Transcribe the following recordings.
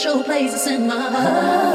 special places in my heart.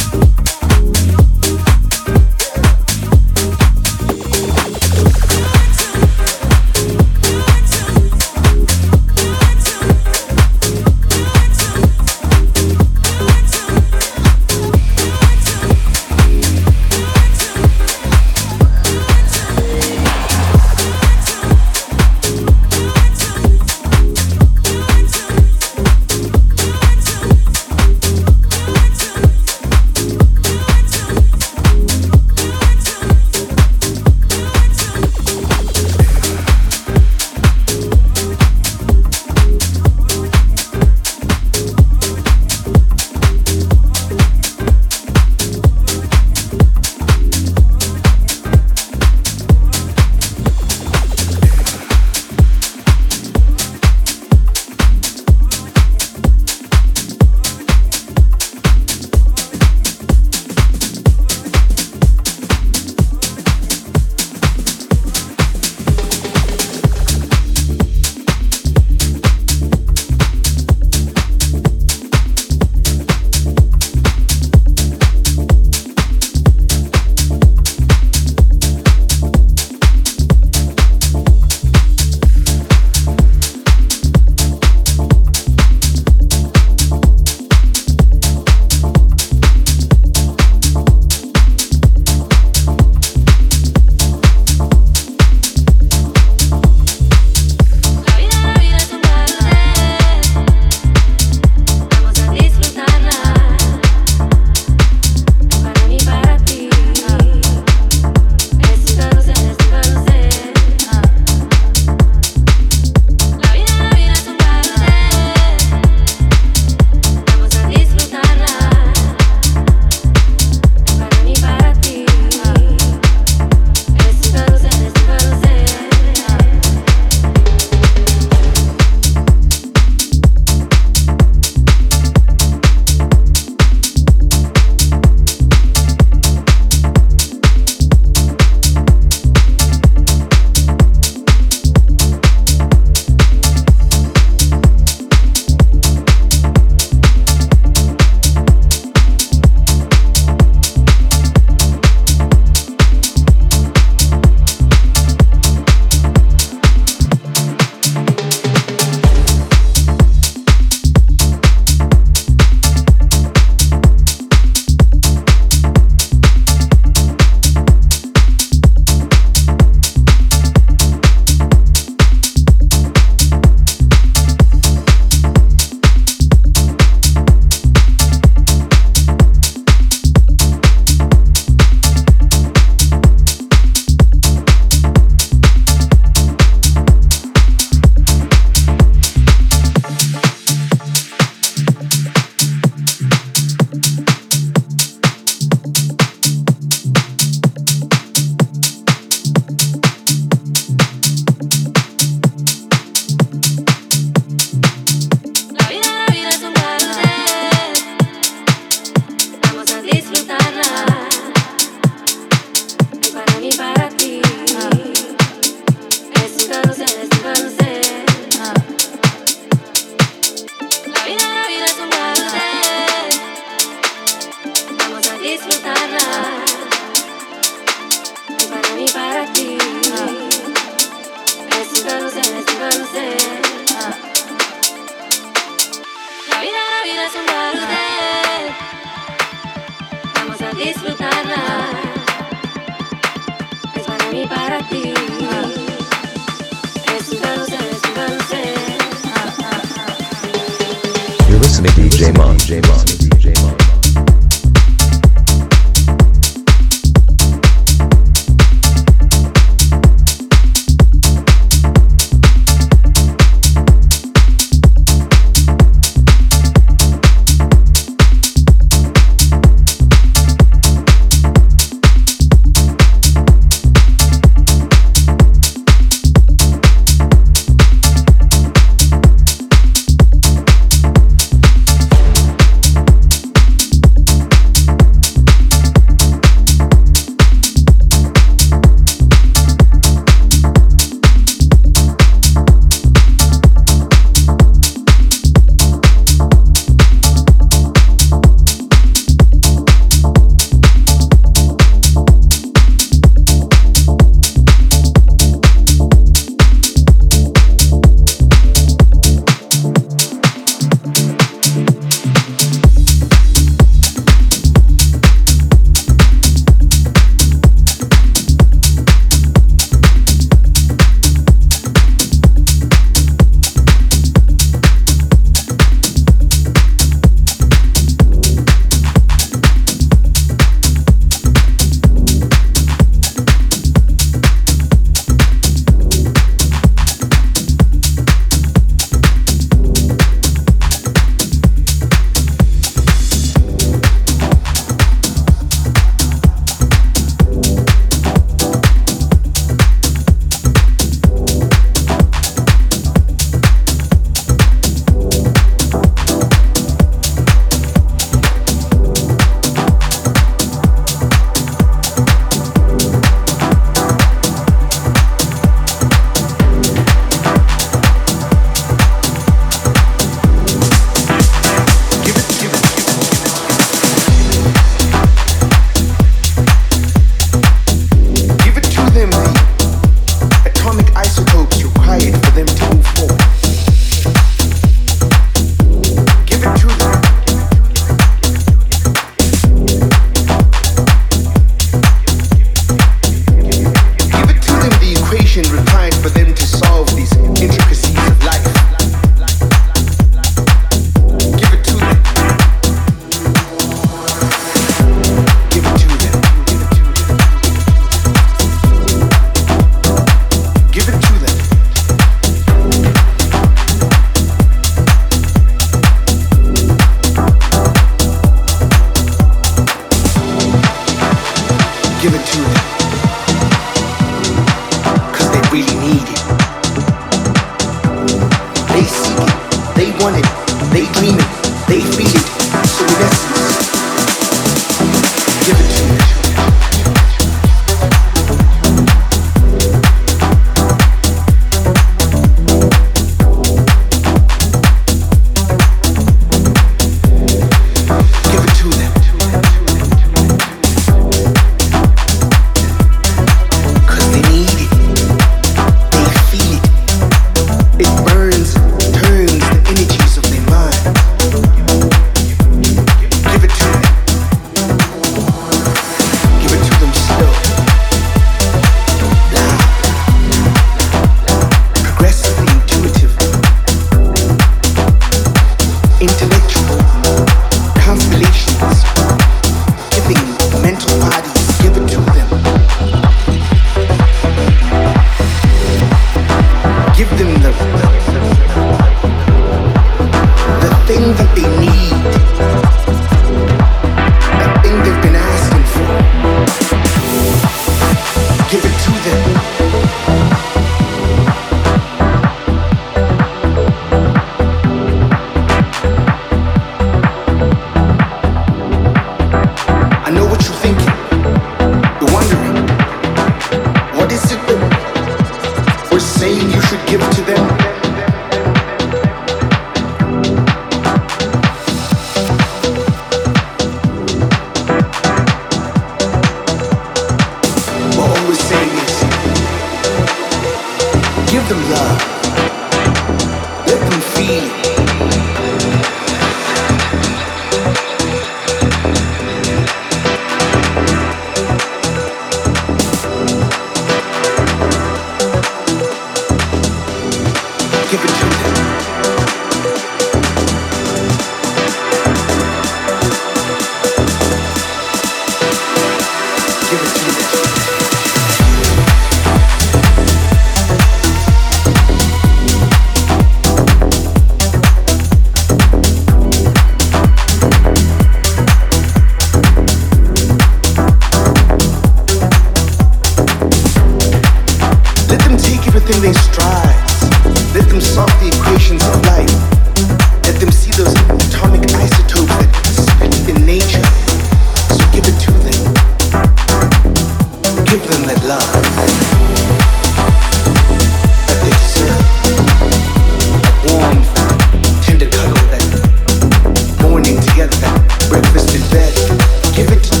Give it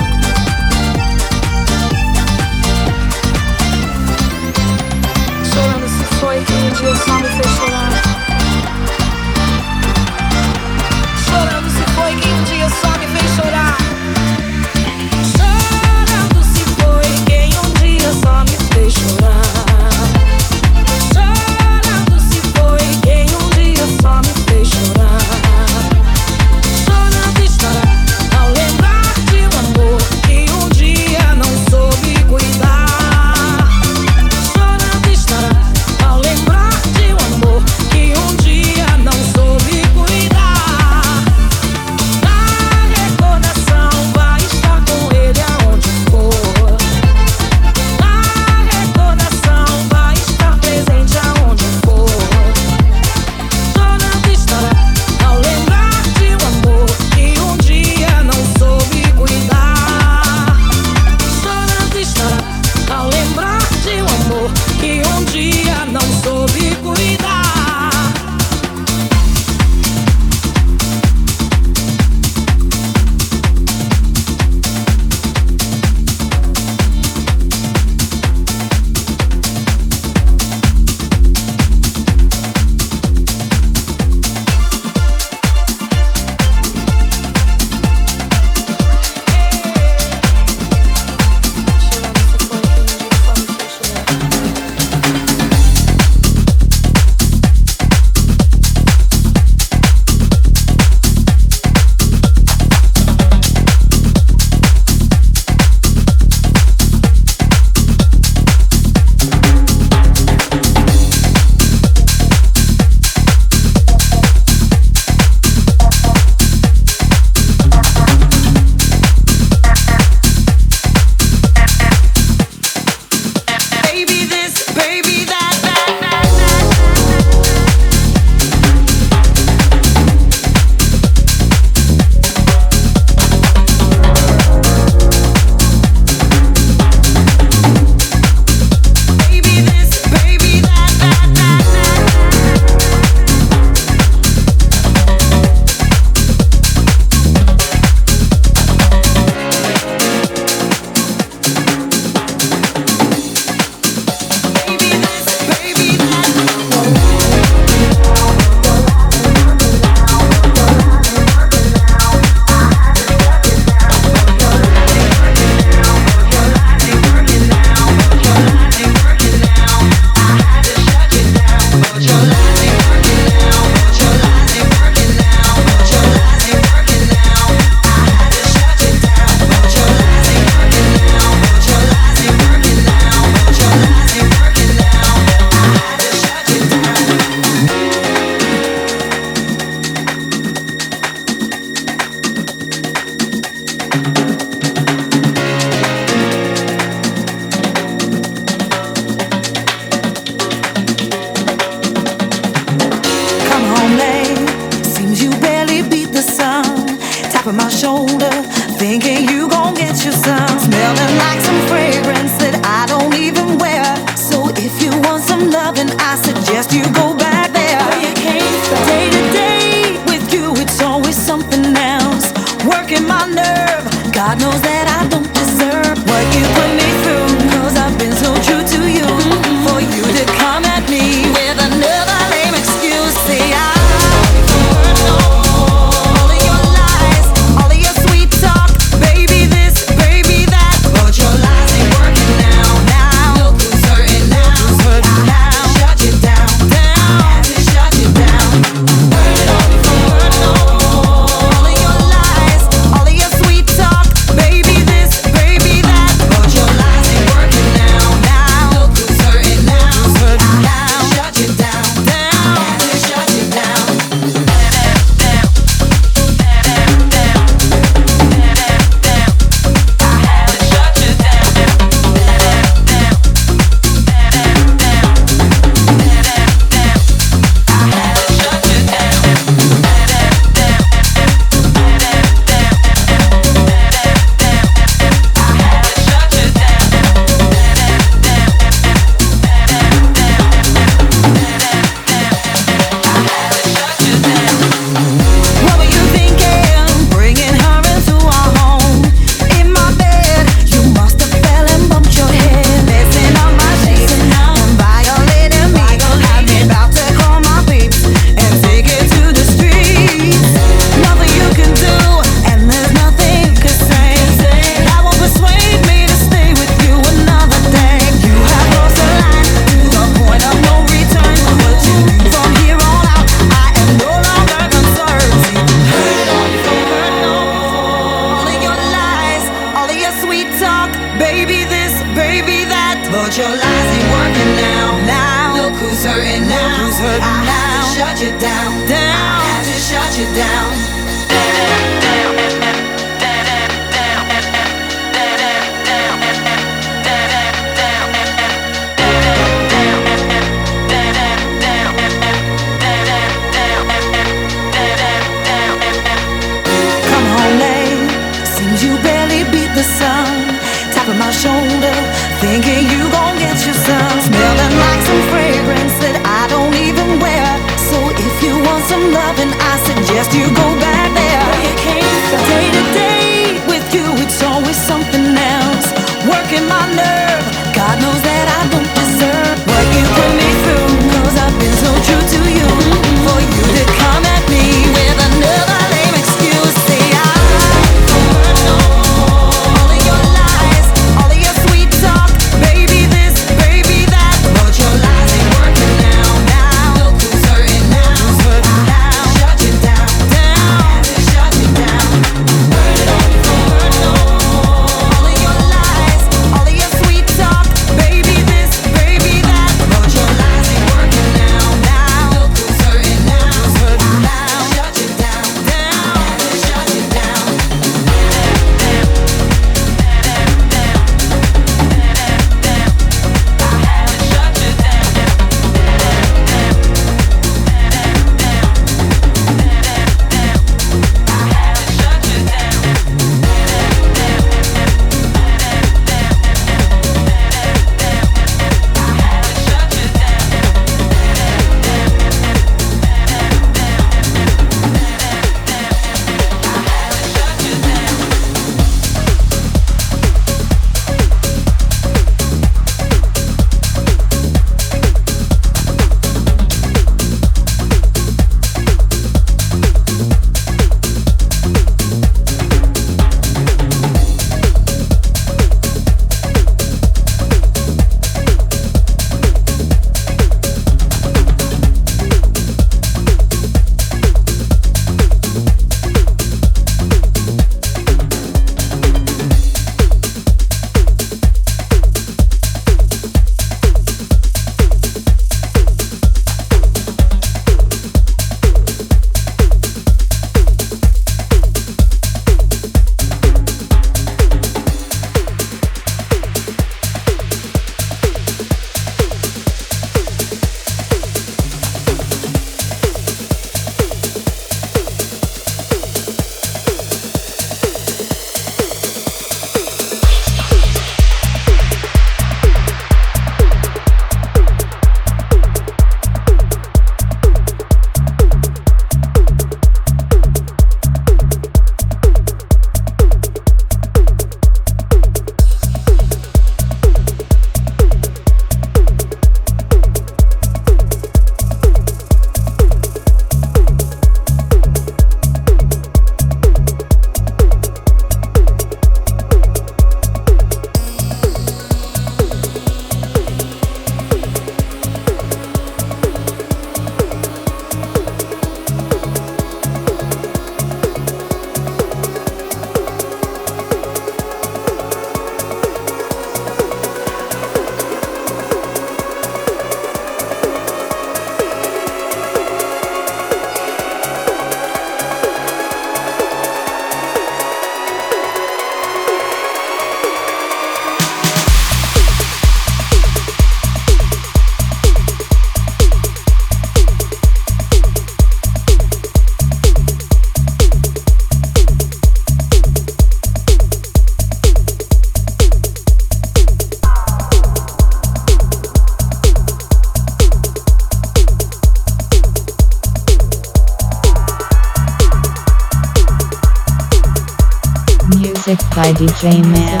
DJ Man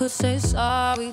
could say sorry,